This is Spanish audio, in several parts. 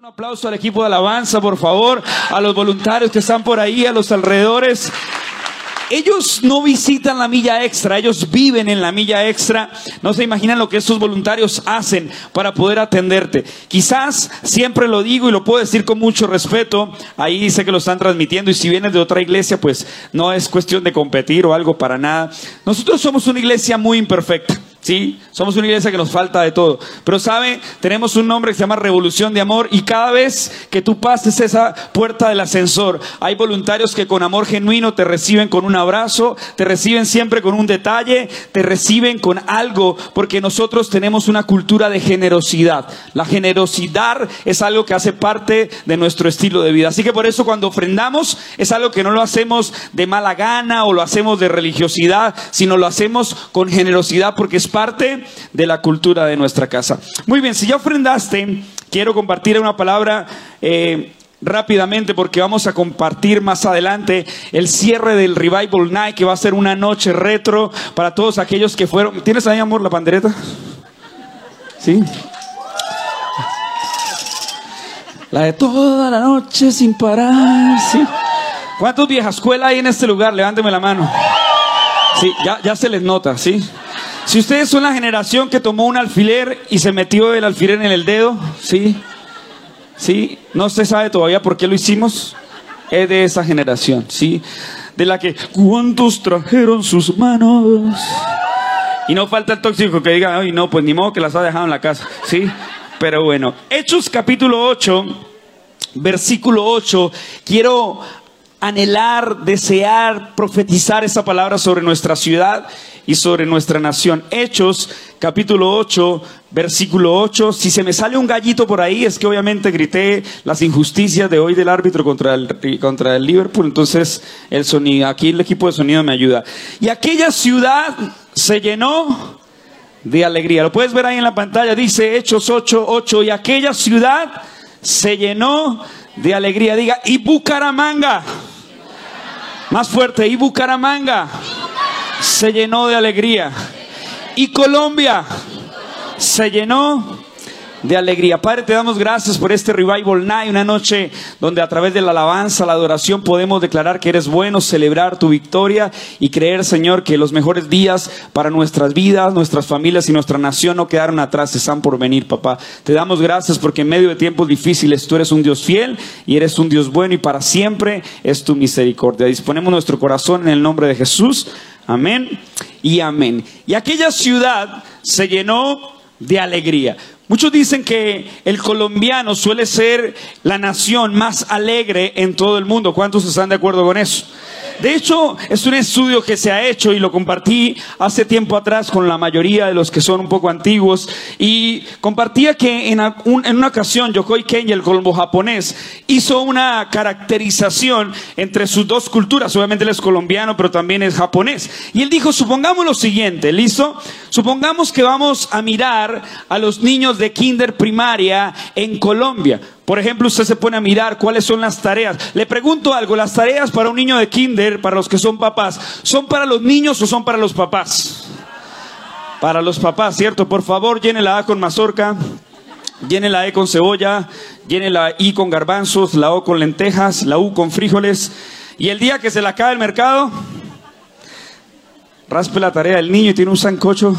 Un aplauso al equipo de alabanza, por favor, a los voluntarios que están por ahí, a los alrededores. Ellos no visitan la milla extra, ellos viven en la milla extra. No se imaginan lo que estos voluntarios hacen para poder atenderte. Quizás, siempre lo digo y lo puedo decir con mucho respeto, ahí dice que lo están transmitiendo y si vienes de otra iglesia, pues no es cuestión de competir o algo para nada. Nosotros somos una iglesia muy imperfecta. Sí, somos una iglesia que nos falta de todo. Pero sabe, tenemos un nombre que se llama Revolución de Amor y cada vez que tú pases esa puerta del ascensor, hay voluntarios que con amor genuino te reciben con un abrazo, te reciben siempre con un detalle, te reciben con algo, porque nosotros tenemos una cultura de generosidad. La generosidad es algo que hace parte de nuestro estilo de vida. Así que por eso cuando ofrendamos es algo que no lo hacemos de mala gana o lo hacemos de religiosidad, sino lo hacemos con generosidad porque es parte de la cultura de nuestra casa. Muy bien, si ya ofrendaste, quiero compartir una palabra eh, rápidamente porque vamos a compartir más adelante el cierre del Revival Night que va a ser una noche retro para todos aquellos que fueron. ¿Tienes ahí, amor, la pandereta? Sí. La de toda la noche sin parar. Sí. ¿Cuántos viejas escuela hay en este lugar? Levánteme la mano. Sí, ya, ya se les nota, ¿sí? Si ustedes son la generación que tomó un alfiler y se metió el alfiler en el dedo, ¿sí? ¿Sí? No se sabe todavía por qué lo hicimos. Es de esa generación, ¿sí? De la que, ¿cuántos trajeron sus manos? Y no falta el tóxico que diga, ay, no, pues ni modo que las ha dejado en la casa, ¿sí? Pero bueno, Hechos capítulo 8, versículo 8, quiero anhelar, desear, profetizar esa palabra sobre nuestra ciudad y sobre nuestra nación. Hechos, capítulo 8, versículo 8. Si se me sale un gallito por ahí, es que obviamente grité las injusticias de hoy del árbitro contra el, contra el Liverpool. Entonces, el sonido, aquí el equipo de sonido me ayuda. Y aquella ciudad se llenó de alegría. Lo puedes ver ahí en la pantalla, dice Hechos 8, 8. Y aquella ciudad se llenó de alegría. Diga, y Bucaramanga. Más fuerte, y Bucaramanga se llenó de alegría. Y Colombia se llenó de alegría. Padre, te damos gracias por este Revival Night, una noche donde a través de la alabanza, la adoración, podemos declarar que eres bueno, celebrar tu victoria y creer, Señor, que los mejores días para nuestras vidas, nuestras familias y nuestra nación no quedaron atrás, están por venir, papá. Te damos gracias porque en medio de tiempos difíciles tú eres un Dios fiel y eres un Dios bueno y para siempre es tu misericordia. Disponemos nuestro corazón en el nombre de Jesús. Amén y amén. Y aquella ciudad se llenó de alegría. Muchos dicen que el colombiano suele ser la nación más alegre en todo el mundo. ¿Cuántos están de acuerdo con eso? De hecho, es un estudio que se ha hecho y lo compartí hace tiempo atrás con la mayoría de los que son un poco antiguos y compartía que en, una ocasión Yokoi Kenji, el colombo japonés, hizo una caracterización entre sus dos culturas. Obviamente él es colombiano, pero también es japonés. Y él dijo, supongamos lo siguiente, ¿listo? Supongamos que vamos a mirar a los niños de kinder primaria en Colombia. Por ejemplo, usted se pone a mirar cuáles son las tareas. Le pregunto algo, las tareas para un niño de kinder, para los que son papás, ¿son para los niños o son para los papás? Para los papás, ¿cierto? Por favor, llene la A con mazorca, llene la E con cebolla, llene la I con garbanzos, la O con lentejas, la U con frijoles. Y el día que se le acabe el mercado, raspe la tarea del niño y tiene un sancocho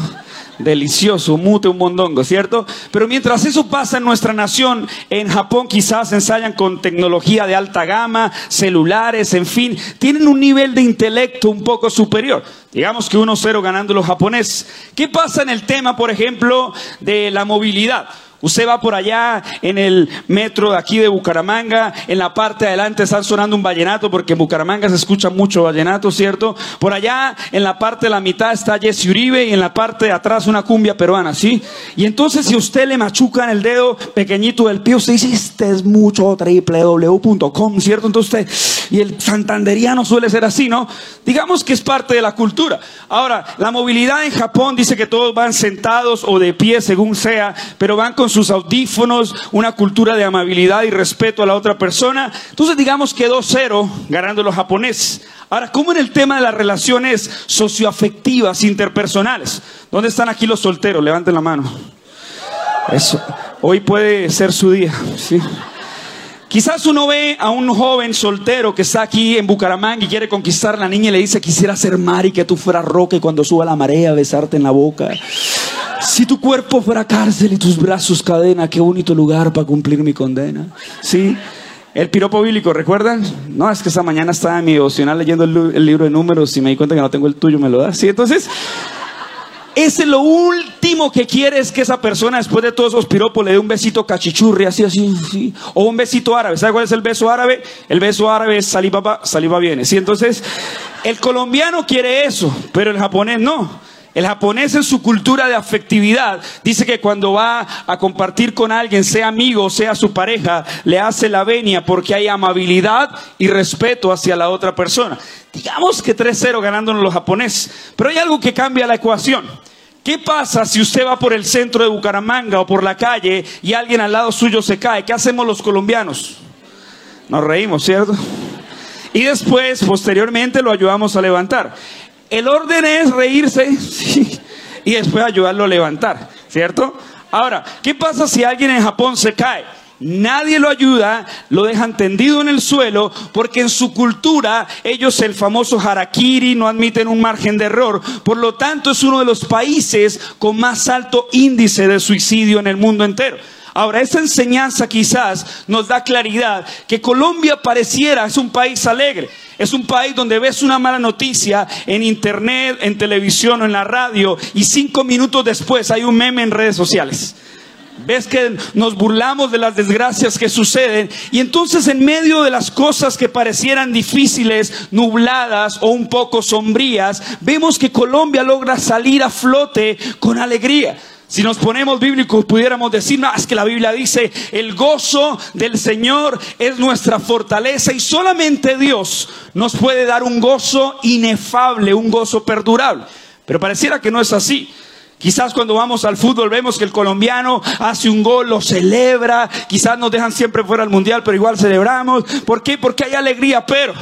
delicioso, mute un mondongo, ¿cierto? Pero mientras eso pasa en nuestra nación, en Japón quizás ensayan con tecnología de alta gama, celulares, en fin, tienen un nivel de intelecto un poco superior. Digamos que 1-0 ganando los japoneses. ¿Qué pasa en el tema, por ejemplo, de la movilidad? Usted va por allá en el metro de aquí de Bucaramanga, en la parte de adelante están sonando un vallenato, porque en Bucaramanga se escucha mucho vallenato, ¿cierto? Por allá, en la parte de la mitad está Jesse Uribe y en la parte de atrás una cumbia peruana, ¿sí? Y entonces si usted le machuca en el dedo pequeñito del pie, usted dice, este es mucho www.com, ¿cierto? Entonces usted, y el santanderiano suele ser así, ¿no? Digamos que es parte de la cultura. Ahora, la movilidad en Japón dice que todos van sentados o de pie, según sea, pero van con sus audífonos, una cultura de amabilidad y respeto a la otra persona. Entonces digamos que 2-0 ganando los japoneses. Ahora, ¿cómo en el tema de las relaciones socioafectivas, interpersonales? ¿Dónde están aquí los solteros? Levanten la mano. Eso. Hoy puede ser su día. ¿sí? Quizás uno ve a un joven soltero que está aquí en Bucaramanga y quiere conquistar la niña y le dice, quisiera ser mar y que tú fueras roca y cuando suba la marea besarte en la boca. Si tu cuerpo fuera cárcel y tus brazos cadena, qué bonito lugar para cumplir mi condena. Sí. El piropo bíblico, ¿recuerdan? No, es que esta mañana estaba en mi devocional leyendo el, libro de números y me di cuenta que no tengo el tuyo, me lo das. Sí, entonces, ese lo último que quiere es que esa persona, después de todos esos piropos, le dé un besito cachichurri, así, así, así. O un besito árabe. ¿Sabe cuál es el beso árabe? El beso árabe es saliva, saliva viene. ¿sí? Entonces, el colombiano quiere eso, pero el japonés no. El japonés en su cultura de afectividad dice que cuando va a compartir con alguien, sea amigo sea su pareja, le hace la venia porque hay amabilidad y respeto hacia la otra persona. Digamos que 3-0 ganándonos los japoneses, pero hay algo que cambia la ecuación. ¿Qué pasa si usted va por el centro de Bucaramanga o por la calle y alguien al lado suyo se cae? ¿Qué hacemos los colombianos? Nos reímos, ¿cierto? Y después, posteriormente, lo ayudamos a levantar. El orden es reírse y después ayudarlo a levantar, ¿cierto? Ahora, ¿qué pasa si alguien en Japón se cae? Nadie lo ayuda, lo dejan tendido en el suelo, porque en su cultura ellos el famoso harakiri no admiten un margen de error. Por lo tanto, es uno de los países con más alto índice de suicidio en el mundo entero. Ahora, esta enseñanza quizás nos da claridad que Colombia pareciera es un país alegre. Es un país donde ves una mala noticia en internet, en televisión o en la radio y cinco minutos después hay un meme en redes sociales. Ves que nos burlamos de las desgracias que suceden y entonces en medio de las cosas que parecieran difíciles, nubladas o un poco sombrías, vemos que Colombia logra salir a flote con alegría. Si nos ponemos bíblicos, pudiéramos decir, más que la Biblia dice, el gozo del Señor es nuestra fortaleza y solamente Dios nos puede dar un gozo inefable, un gozo perdurable. Pero pareciera que no es así. Quizás cuando vamos al fútbol vemos que el colombiano hace un gol, lo celebra, quizás nos dejan siempre fuera del mundial, pero igual celebramos. ¿Por qué? Porque hay alegría, pero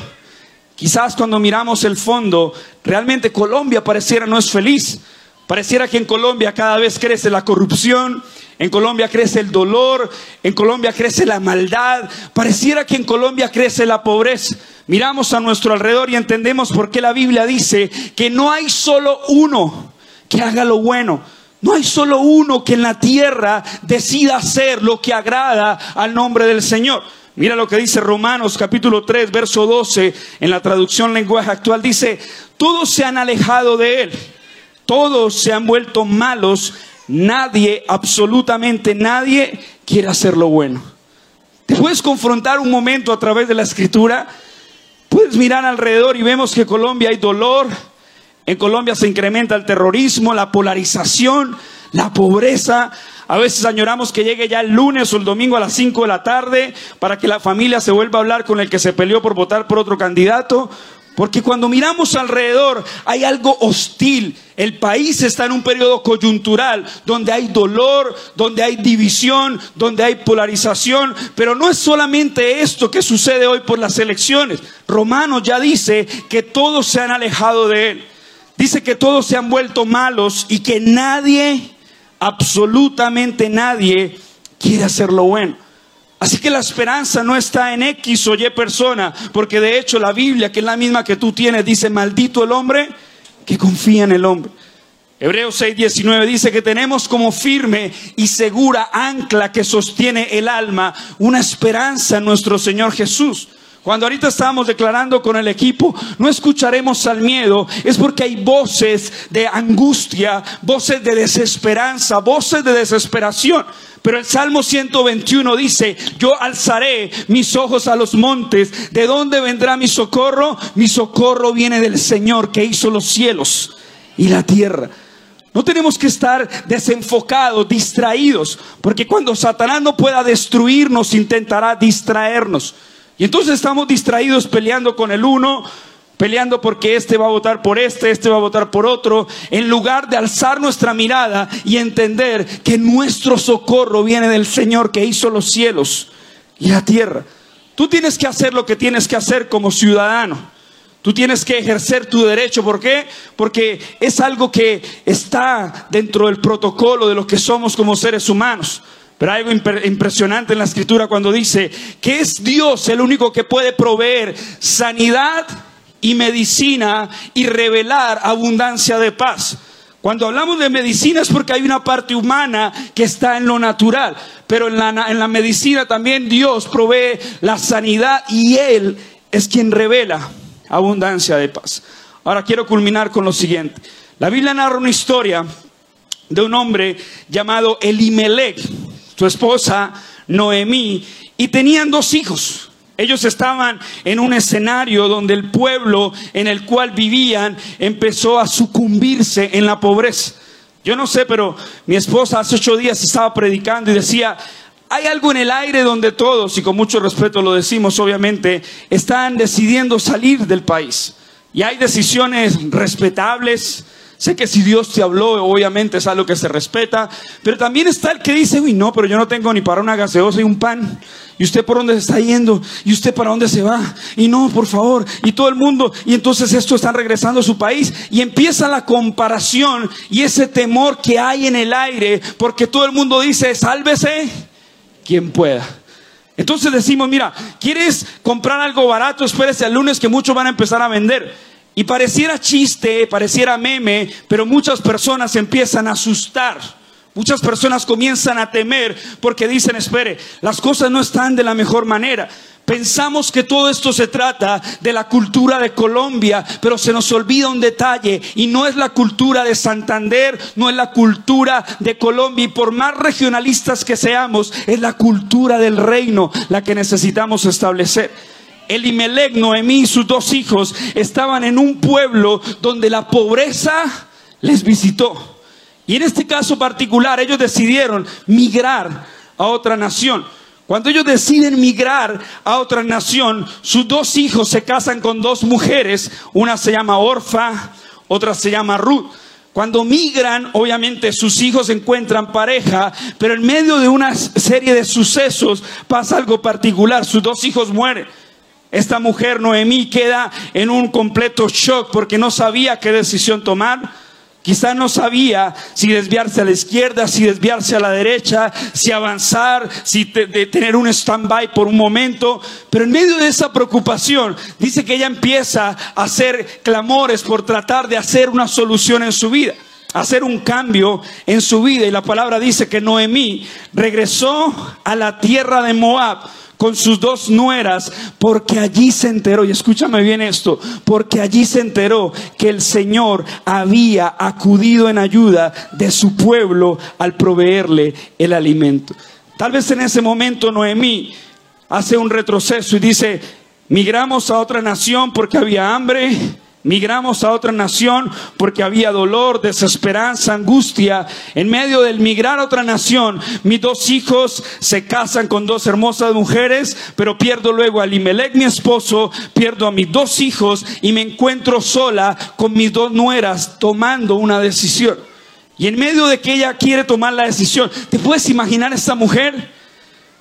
quizás cuando miramos el fondo, realmente Colombia pareciera no es feliz. Pareciera que en Colombia cada vez crece la corrupción, en Colombia crece el dolor, en Colombia crece la maldad, pareciera que en Colombia crece la pobreza. Miramos a nuestro alrededor y entendemos por qué la Biblia dice que no hay solo uno que haga lo bueno. No hay solo uno que en la tierra decida hacer lo que agrada al nombre del Señor. Mira lo que dice Romanos capítulo 3, verso 12, en la traducción lenguaje actual, dice, todos se han alejado de Él todos se han vuelto malos, nadie, absolutamente nadie quiere hacer lo bueno. Te puedes confrontar un momento a través de la escritura, puedes mirar alrededor y vemos que en Colombia hay dolor, en Colombia se incrementa el terrorismo, la polarización, la pobreza. A veces añoramos que llegue ya el lunes o el domingo a las 5 de la tarde para que la familia se vuelva a hablar con el que se peleó por votar por otro candidato. Porque cuando miramos alrededor hay algo hostil. El país está en un periodo coyuntural donde hay dolor, donde hay división, donde hay polarización. Pero no es solamente esto que sucede hoy por las elecciones. Romanos ya dice que todos se han alejado de él. Dice que todos se han vuelto malos y que nadie, absolutamente nadie, quiere hacer lo bueno. Así que la esperanza no está en X o Y persona, porque de hecho la Biblia, que es la misma que tú tienes, dice, maldito el hombre que confía en el hombre. Hebreos 6:19 dice que tenemos como firme y segura ancla que sostiene el alma una esperanza en nuestro Señor Jesús. Cuando ahorita estábamos declarando con el equipo, no escucharemos al miedo, es porque hay voces de angustia, voces de desesperanza, voces de desesperación. Pero el Salmo 121 dice, yo alzaré mis ojos a los montes. ¿De dónde vendrá mi socorro? Mi socorro viene del Señor que hizo los cielos y la tierra. No tenemos que estar desenfocados, distraídos, porque cuando Satanás no pueda destruirnos, intentará distraernos. Y entonces estamos distraídos peleando con el uno, peleando porque este va a votar por este, este va a votar por otro, en lugar de alzar nuestra mirada y entender que nuestro socorro viene del Señor que hizo los cielos y la tierra. Tú tienes que hacer lo que tienes que hacer como ciudadano. Tú tienes que ejercer tu derecho. ¿Por qué? Porque es algo que está dentro del protocolo de lo que somos como seres humanos. Pero hay algo impresionante en la escritura cuando dice que es Dios el único que puede proveer sanidad y medicina y revelar abundancia de paz. Cuando hablamos de medicina es porque hay una parte humana que está en lo natural, pero en la, en la medicina también Dios provee la sanidad y Él es quien revela abundancia de paz. Ahora quiero culminar con lo siguiente. La Biblia narra una historia de un hombre llamado Elimelech, su esposa Noemí, y tenían dos hijos. Ellos estaban en un escenario donde el pueblo en el cual vivían empezó a sucumbirse en la pobreza. Yo no sé, pero mi esposa hace ocho días estaba predicando y decía, hay algo en el aire donde todos, y con mucho respeto lo decimos obviamente, están decidiendo salir del país. Y hay decisiones respetables, Sé que si Dios te habló, obviamente es algo que se respeta, pero también está el que dice, uy, no, pero yo no tengo ni para una gaseosa y un pan. ¿Y usted por dónde se está yendo? ¿Y usted para dónde se va? Y no, por favor. Y todo el mundo. Y entonces esto están regresando a su país. Y empieza la comparación y ese temor que hay en el aire. Porque todo el mundo dice, sálvese quien pueda. Entonces decimos, mira, ¿quieres comprar algo barato? Espérese al lunes que muchos van a empezar a vender. Y pareciera chiste, pareciera meme, pero muchas personas empiezan a asustar. Muchas personas comienzan a temer porque dicen, espere, las cosas no están de la mejor manera. Pensamos que todo esto se trata de la cultura de Colombia, pero se nos olvida un detalle y no es la cultura de Santander, no es la cultura de Colombia y por más regionalistas que seamos, es la cultura del reino la que necesitamos establecer. Elimelech, Noemí y sus dos hijos estaban en un pueblo donde la pobreza les visitó. Y en este caso particular ellos decidieron migrar a otra nación. Cuando ellos deciden migrar a otra nación, sus dos hijos se casan con dos mujeres, una se llama Orfa, otra se llama Ruth. Cuando migran, obviamente sus hijos encuentran pareja, pero en medio de una serie de sucesos pasa algo particular, sus dos hijos mueren. Esta mujer, Noemí, queda en un completo shock porque no sabía qué decisión tomar. Quizá no sabía si desviarse a la izquierda, si desviarse a la derecha, si avanzar, si tener un stand-by por un momento. Pero en medio de esa preocupación, dice que ella empieza a hacer clamores por tratar de hacer una solución en su vida, hacer un cambio en su vida. Y la palabra dice que Noemí regresó a la tierra de Moab con sus dos nueras, porque allí se enteró, y escúchame bien esto, porque allí se enteró que el Señor había acudido en ayuda de su pueblo al proveerle el alimento. Tal vez en ese momento Noemí hace un retroceso y dice, migramos a otra nación porque había hambre, Migramos a otra nación porque había dolor, desesperanza, angustia. En medio del migrar a otra nación, mis dos hijos se casan con dos hermosas mujeres, pero pierdo luego a Limelec, mi esposo, pierdo a mis dos hijos y me encuentro sola con mis dos nueras tomando una decisión. Y en medio de que ella quiere tomar la decisión, ¿te puedes imaginar esta mujer?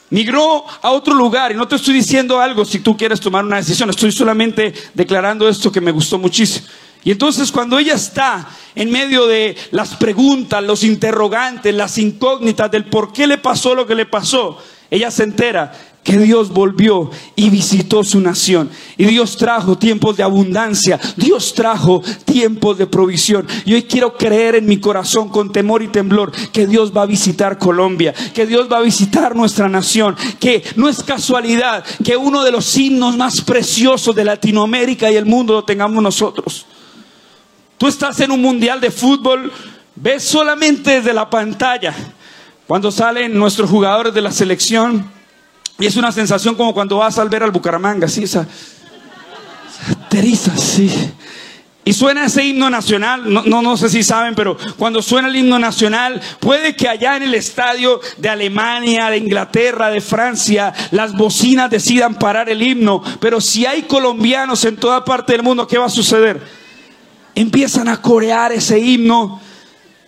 Migró a otro lugar y no te estoy diciendo algo si tú quieres tomar una decisión, estoy solamente declarando esto que me gustó muchísimo. Y entonces cuando ella está en medio de las preguntas, los interrogantes, las incógnitas del por qué le pasó lo que le pasó, ella se entera que Dios volvió y visitó su nación. Y Dios trajo tiempos de abundancia, Dios trajo tiempos de provisión. Y hoy quiero creer en mi corazón con temor y temblor que Dios va a visitar Colombia, que Dios va a visitar nuestra nación, que no es casualidad que uno de los himnos más preciosos de Latinoamérica y el mundo lo tengamos nosotros. Tú estás en un mundial de fútbol, ves solamente desde la pantalla cuando salen nuestros jugadores de la selección y es una sensación como cuando vas al ver al Bucaramanga, ¿sí? Esa, sí. Y suena ese himno nacional, no, no, no, sé si saben, pero cuando suena el himno nacional, puede que allá en el estadio de Alemania, de Inglaterra, de Francia, las bocinas decidan parar el himno. Pero si hay colombianos en toda parte del mundo, ¿qué va a suceder? Empiezan a corear ese himno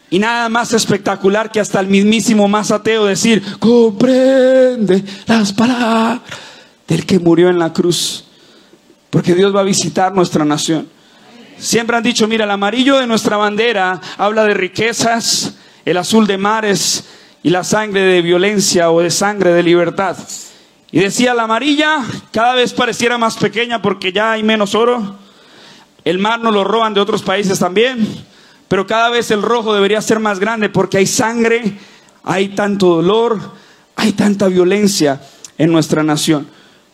y nada más espectacular que hasta el mismísimo más ateo decir, comprende las palabras del que murió en la cruz. Porque Dios va a visitar nuestra nación. Siempre han dicho, mira, el amarillo de nuestra bandera habla de riquezas, el azul de mares y la sangre de violencia o de sangre de libertad. Y decía, la amarilla cada vez pareciera más pequeña porque ya hay menos oro. El mar nos lo roban de otros países también. Pero cada vez el rojo debería ser más grande porque hay sangre, hay tanto dolor, hay tanta violencia en nuestra nación.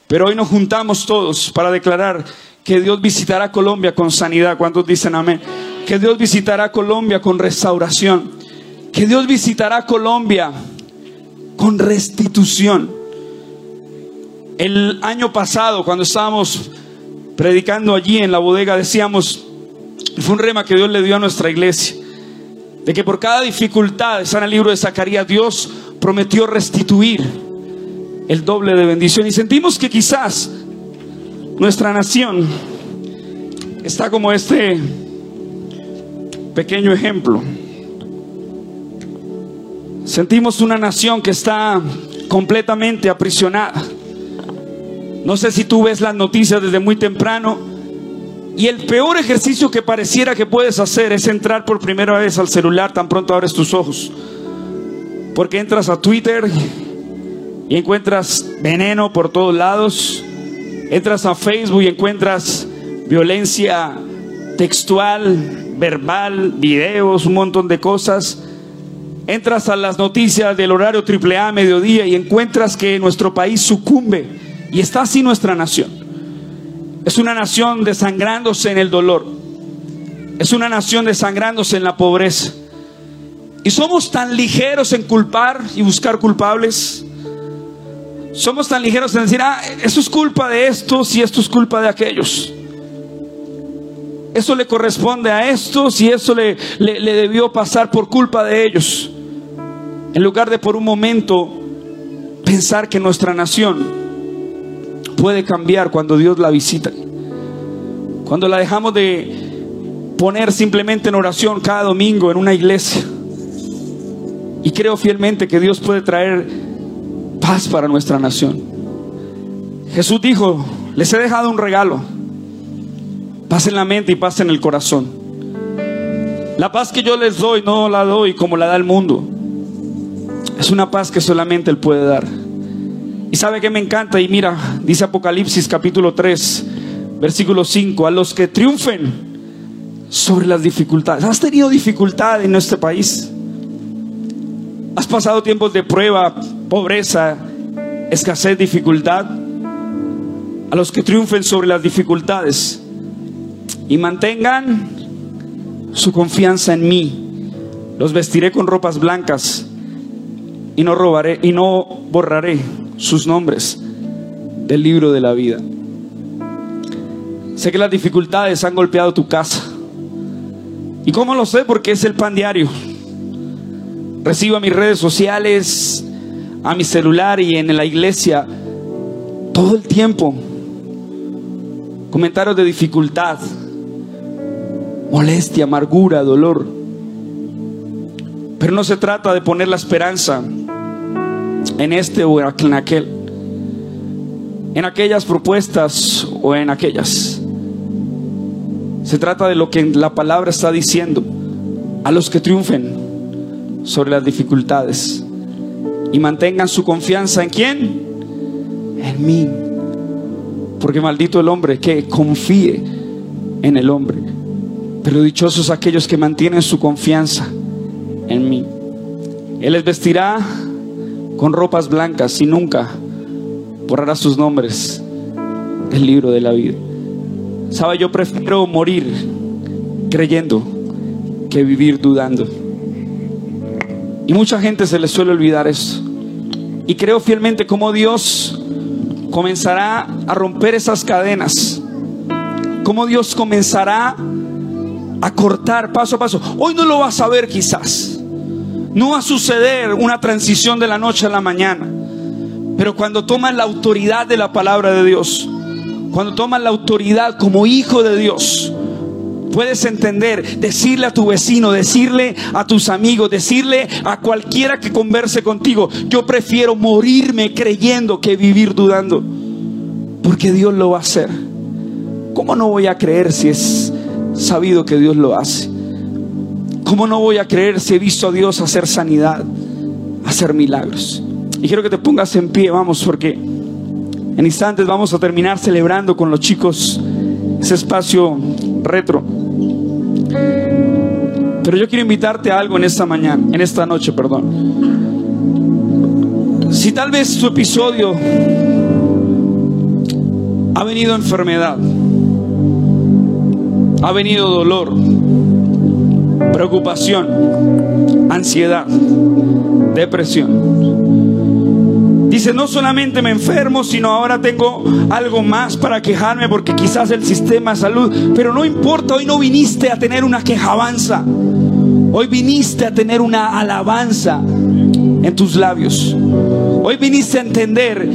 Pero hoy nos juntamos todos para declarar que Dios visitará Colombia con sanidad. ¿Cuántos dicen amén? Que Dios visitará Colombia con restauración. Que Dios visitará Colombia con restitución. El año pasado, cuando estábamos predicando allí en la bodega, decíamos, fue un rema que Dios le dio a nuestra iglesia, de que por cada dificultad, está en el libro de Zacarías, Dios prometió restituir el doble de bendición. Y sentimos que quizás nuestra nación está como este pequeño ejemplo. Sentimos una nación que está completamente aprisionada. No sé si tú ves las noticias desde muy temprano. Y el peor ejercicio que pareciera que puedes hacer es entrar por primera vez al celular tan pronto abres tus ojos. Porque entras a Twitter y encuentras veneno por todos lados. Entras a Facebook y encuentras violencia textual, verbal, videos, un montón de cosas. Entras a las noticias del horario AAA mediodía y encuentras que nuestro país sucumbe y está así nuestra nación. Es una nación desangrándose en el dolor. Es una nación desangrándose en la pobreza. Y somos tan ligeros en culpar y buscar culpables. Somos tan ligeros en decir, ah, eso es culpa de estos y esto es culpa de aquellos. Eso le corresponde a estos y eso le, le, le debió pasar por culpa de ellos. En lugar de por un momento pensar que nuestra nación puede cambiar cuando Dios la visita. Cuando la dejamos de poner simplemente en oración cada domingo en una iglesia. Y creo fielmente que Dios puede traer paz para nuestra nación. Jesús dijo, les he dejado un regalo. Paz en la mente y paz en el corazón. La paz que yo les doy no la doy como la da el mundo. Es una paz que solamente Él puede dar. Y sabe que me encanta y mira, dice Apocalipsis capítulo 3, versículo 5, a los que triunfen sobre las dificultades. ¿Has tenido dificultad en este país? ¿Has pasado tiempos de prueba, pobreza, escasez, dificultad? A los que triunfen sobre las dificultades y mantengan su confianza en mí. Los vestiré con ropas blancas y no robaré y no borraré sus nombres del libro de la vida. Sé que las dificultades han golpeado tu casa. ¿Y cómo lo sé? Porque es el pan diario. Recibo a mis redes sociales, a mi celular y en la iglesia todo el tiempo comentarios de dificultad, molestia, amargura, dolor. Pero no se trata de poner la esperanza en este o en aquel, en aquellas propuestas o en aquellas. Se trata de lo que la palabra está diciendo a los que triunfen sobre las dificultades y mantengan su confianza en quién? En mí. Porque maldito el hombre que confíe en el hombre. Pero dichosos aquellos que mantienen su confianza en mí. Él les vestirá con ropas blancas y nunca borrará sus nombres del libro de la vida. Sabe, yo prefiero morir creyendo que vivir dudando. Y mucha gente se le suele olvidar eso. Y creo fielmente como Dios comenzará a romper esas cadenas. Como Dios comenzará a cortar paso a paso. Hoy no lo vas a ver quizás. No va a suceder una transición de la noche a la mañana. Pero cuando tomas la autoridad de la palabra de Dios, cuando tomas la autoridad como hijo de Dios, puedes entender, decirle a tu vecino, decirle a tus amigos, decirle a cualquiera que converse contigo, yo prefiero morirme creyendo que vivir dudando, porque Dios lo va a hacer. ¿Cómo no voy a creer si es sabido que Dios lo hace? ¿Cómo no voy a creer si he visto a Dios hacer sanidad, hacer milagros. Y quiero que te pongas en pie, vamos, porque en instantes vamos a terminar celebrando con los chicos ese espacio retro. Pero yo quiero invitarte a algo en esta mañana, en esta noche, perdón. Si tal vez tu episodio ha venido enfermedad, ha venido dolor, preocupación, ansiedad, depresión. Dice, no solamente me enfermo, sino ahora tengo algo más para quejarme porque quizás el sistema de salud, pero no importa, hoy no viniste a tener una quejabanza, hoy viniste a tener una alabanza en tus labios. Hoy viniste a entender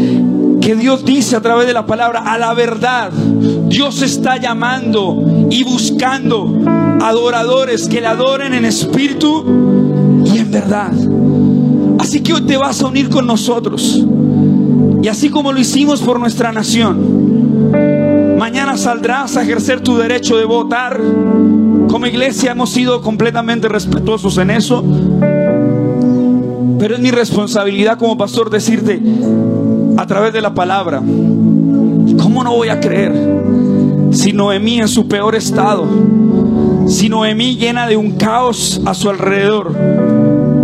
que Dios dice a través de la palabra a la verdad. Dios está llamando y buscando adoradores que le adoren en espíritu y en verdad. Así que hoy te vas a unir con nosotros. Y así como lo hicimos por nuestra nación, mañana saldrás a ejercer tu derecho de votar. Como iglesia hemos sido completamente respetuosos en eso. Pero es mi responsabilidad como pastor decirte a través de la palabra, ¿cómo no voy a creer si Noemí en su peor estado, si Noemí llena de un caos a su alrededor,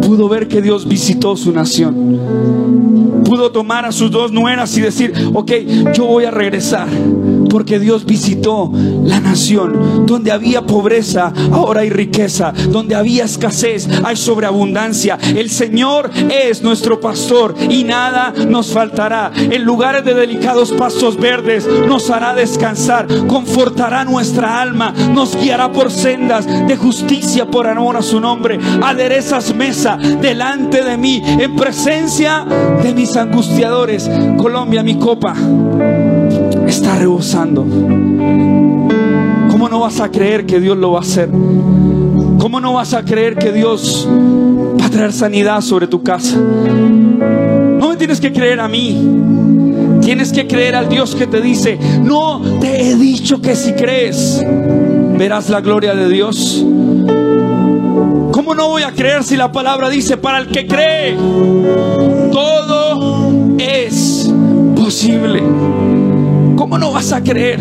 pudo ver que Dios visitó su nación? Pudo tomar a sus dos nueras y decir, ok, yo voy a regresar porque Dios visitó la nación. Donde había pobreza, ahora hay riqueza. Donde había escasez, hay sobreabundancia. El Señor es nuestro pastor y nada nos faltará. En lugares de delicados pastos verdes nos hará descansar, confortará nuestra alma, nos guiará por sendas de justicia por amor a su nombre. Aderezas mesa delante de mí en presencia de mis angustiadores. Colombia, mi copa está rebosando. ¿Cómo no vas a creer que Dios lo va a hacer? ¿Cómo no vas a creer que Dios va a traer sanidad sobre tu casa? No me tienes que creer a mí. Tienes que creer al Dios que te dice, no te he dicho que si crees, verás la gloria de Dios. ¿Cómo no voy a creer si la palabra dice, para el que cree, todo es posible? ¿Cómo no vas a creer?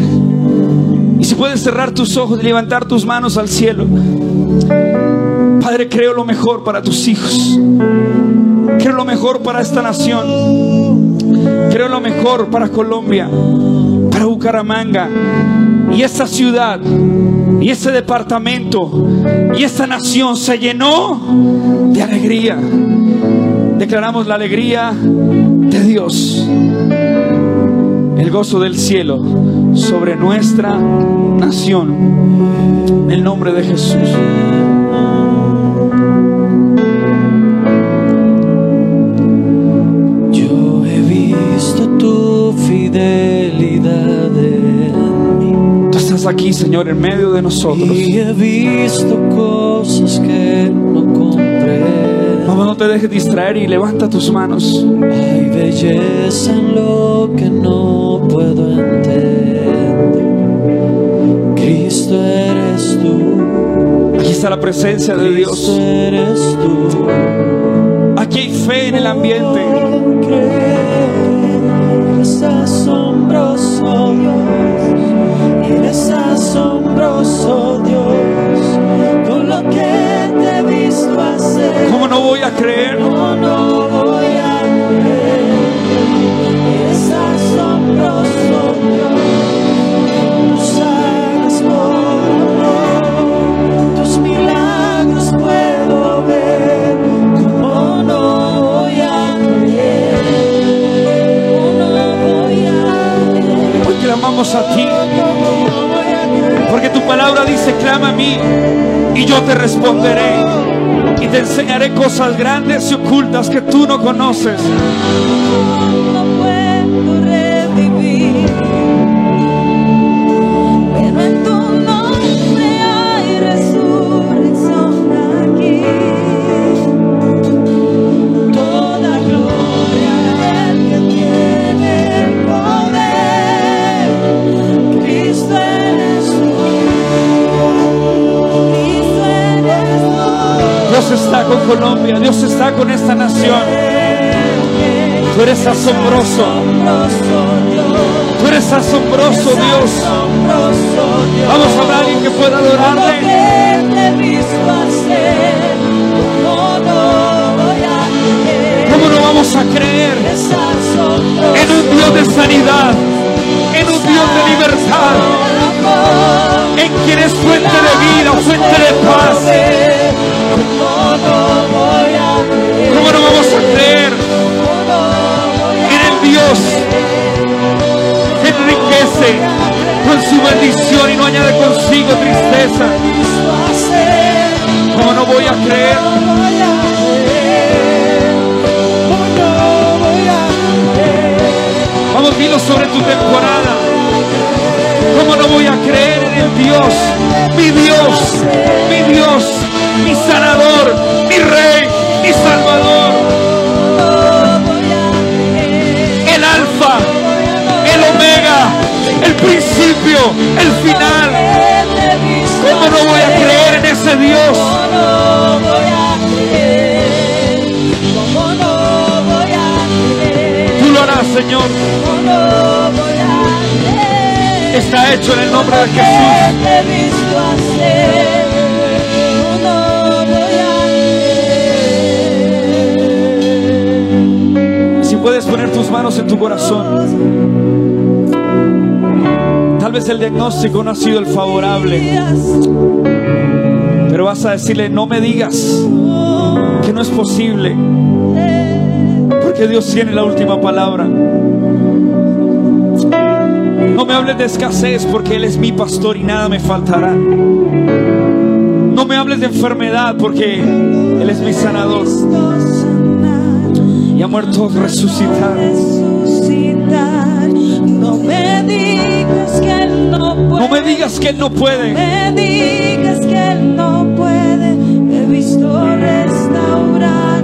Y si puedes cerrar tus ojos y levantar tus manos al cielo. Padre, creo lo mejor para tus hijos. Creo lo mejor para esta nación. Creo lo mejor para Colombia, para Bucaramanga y esta ciudad y este departamento y esta nación se llenó de alegría. Declaramos la alegría de Dios el gozo del cielo sobre nuestra nación. En el nombre de Jesús. Yo he visto tu fidelidad en mí. Tú estás aquí, Señor, en medio de nosotros. Y he visto cosas que no comprendo. Vamos, no te dejes distraer y levanta tus manos. Hay belleza en lo que no puedo entender. Cristo eres tú. Aquí está la presencia de Cristo Dios. eres tú. Aquí hay fe en el ambiente. Eres asombroso Dios, eres asombroso Dios, ¿Cómo no voy a creer? No, no voy a creer. Eres asombroso tus hagas por tus milagros puedo ver. ¿Cómo no voy a creer? ¿Cómo no voy a creer? Hoy clamamos a ti. ¿Cómo? Porque tu palabra dice, clama a mí y yo te responderé. Y te enseñaré cosas grandes y ocultas que tú no conoces. Dios está con Colombia. Dios está con esta nación. Tú eres asombroso. Tú eres asombroso, Dios. Vamos a hablar alguien que pueda adorarle. El final. ¿Cómo no voy a creer en ese Dios? Tú lo harás, Señor. Está hecho en el nombre de Jesús. Puedes poner tus manos en tu corazón. Vez el diagnóstico no ha sido el favorable. Pero vas a decirle, no me digas que no es posible. Porque Dios tiene la última palabra. No me hables de escasez porque Él es mi pastor y nada me faltará. No me hables de enfermedad porque Él es mi sanador. Y ha muerto resucitar. No me digas no me digas que Él no puede. me digas que Él no puede. He visto restaurar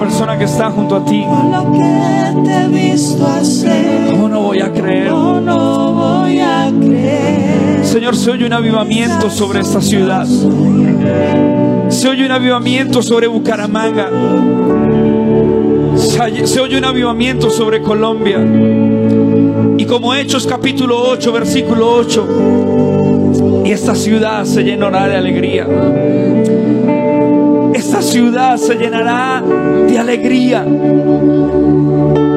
persona que está junto a ti, Lo que te he visto hacer, ¿cómo no voy a creer? no, no voy a creer. Señor, se oye un avivamiento sobre esta ciudad. Se oye un avivamiento sobre Bucaramanga. se, se oye un avivamiento sobre Colombia. Y como Hechos capítulo 8, versículo 8, y esta ciudad se llenará de alegría. Esta ciudad se llenará de alegría.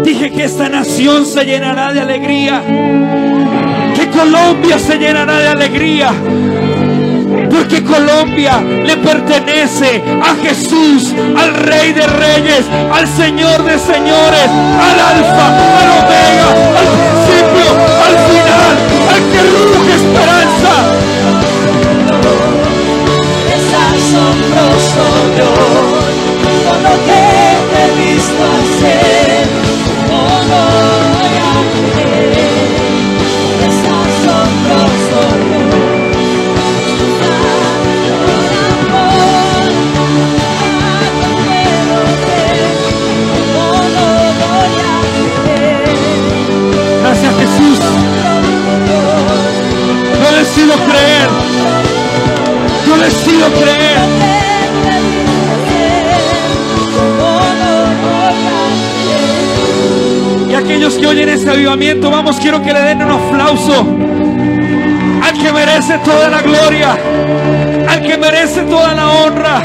Dije que esta nación se llenará de alegría. Que Colombia se llenará de alegría. Porque Colombia le pertenece a Jesús, al Rey de Reyes, al Señor de Señores, al Alfa, al Omega, al principio, al final, al que decido creer. Yo decido creer. Aquellos que oyen este avivamiento, vamos, quiero que le den un aplauso al que merece toda la gloria, al que merece toda la honra.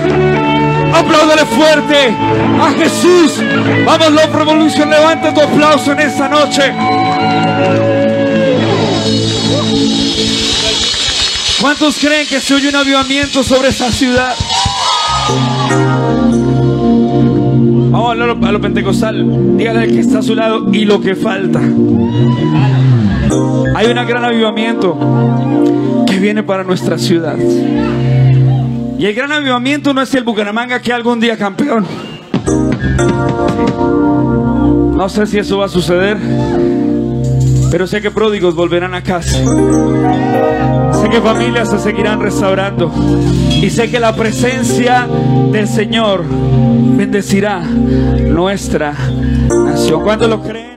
Apláudale fuerte a Jesús. Vamos, Love Revolution, levanta tu aplauso en esta noche. ¿Cuántos creen que se oye un avivamiento sobre esa ciudad? A lo pentecostal. Dígale al que está a su lado y lo que falta. Hay un gran avivamiento que viene para nuestra ciudad. Y el gran avivamiento no es el Bucaramanga que algún día campeón. No sé si eso va a suceder, pero sé que pródigos volverán a casa. Sé que familias se seguirán restaurando. Y sé que la presencia del Señor bendecirá nuestra nación. ¿Cuántos lo creen?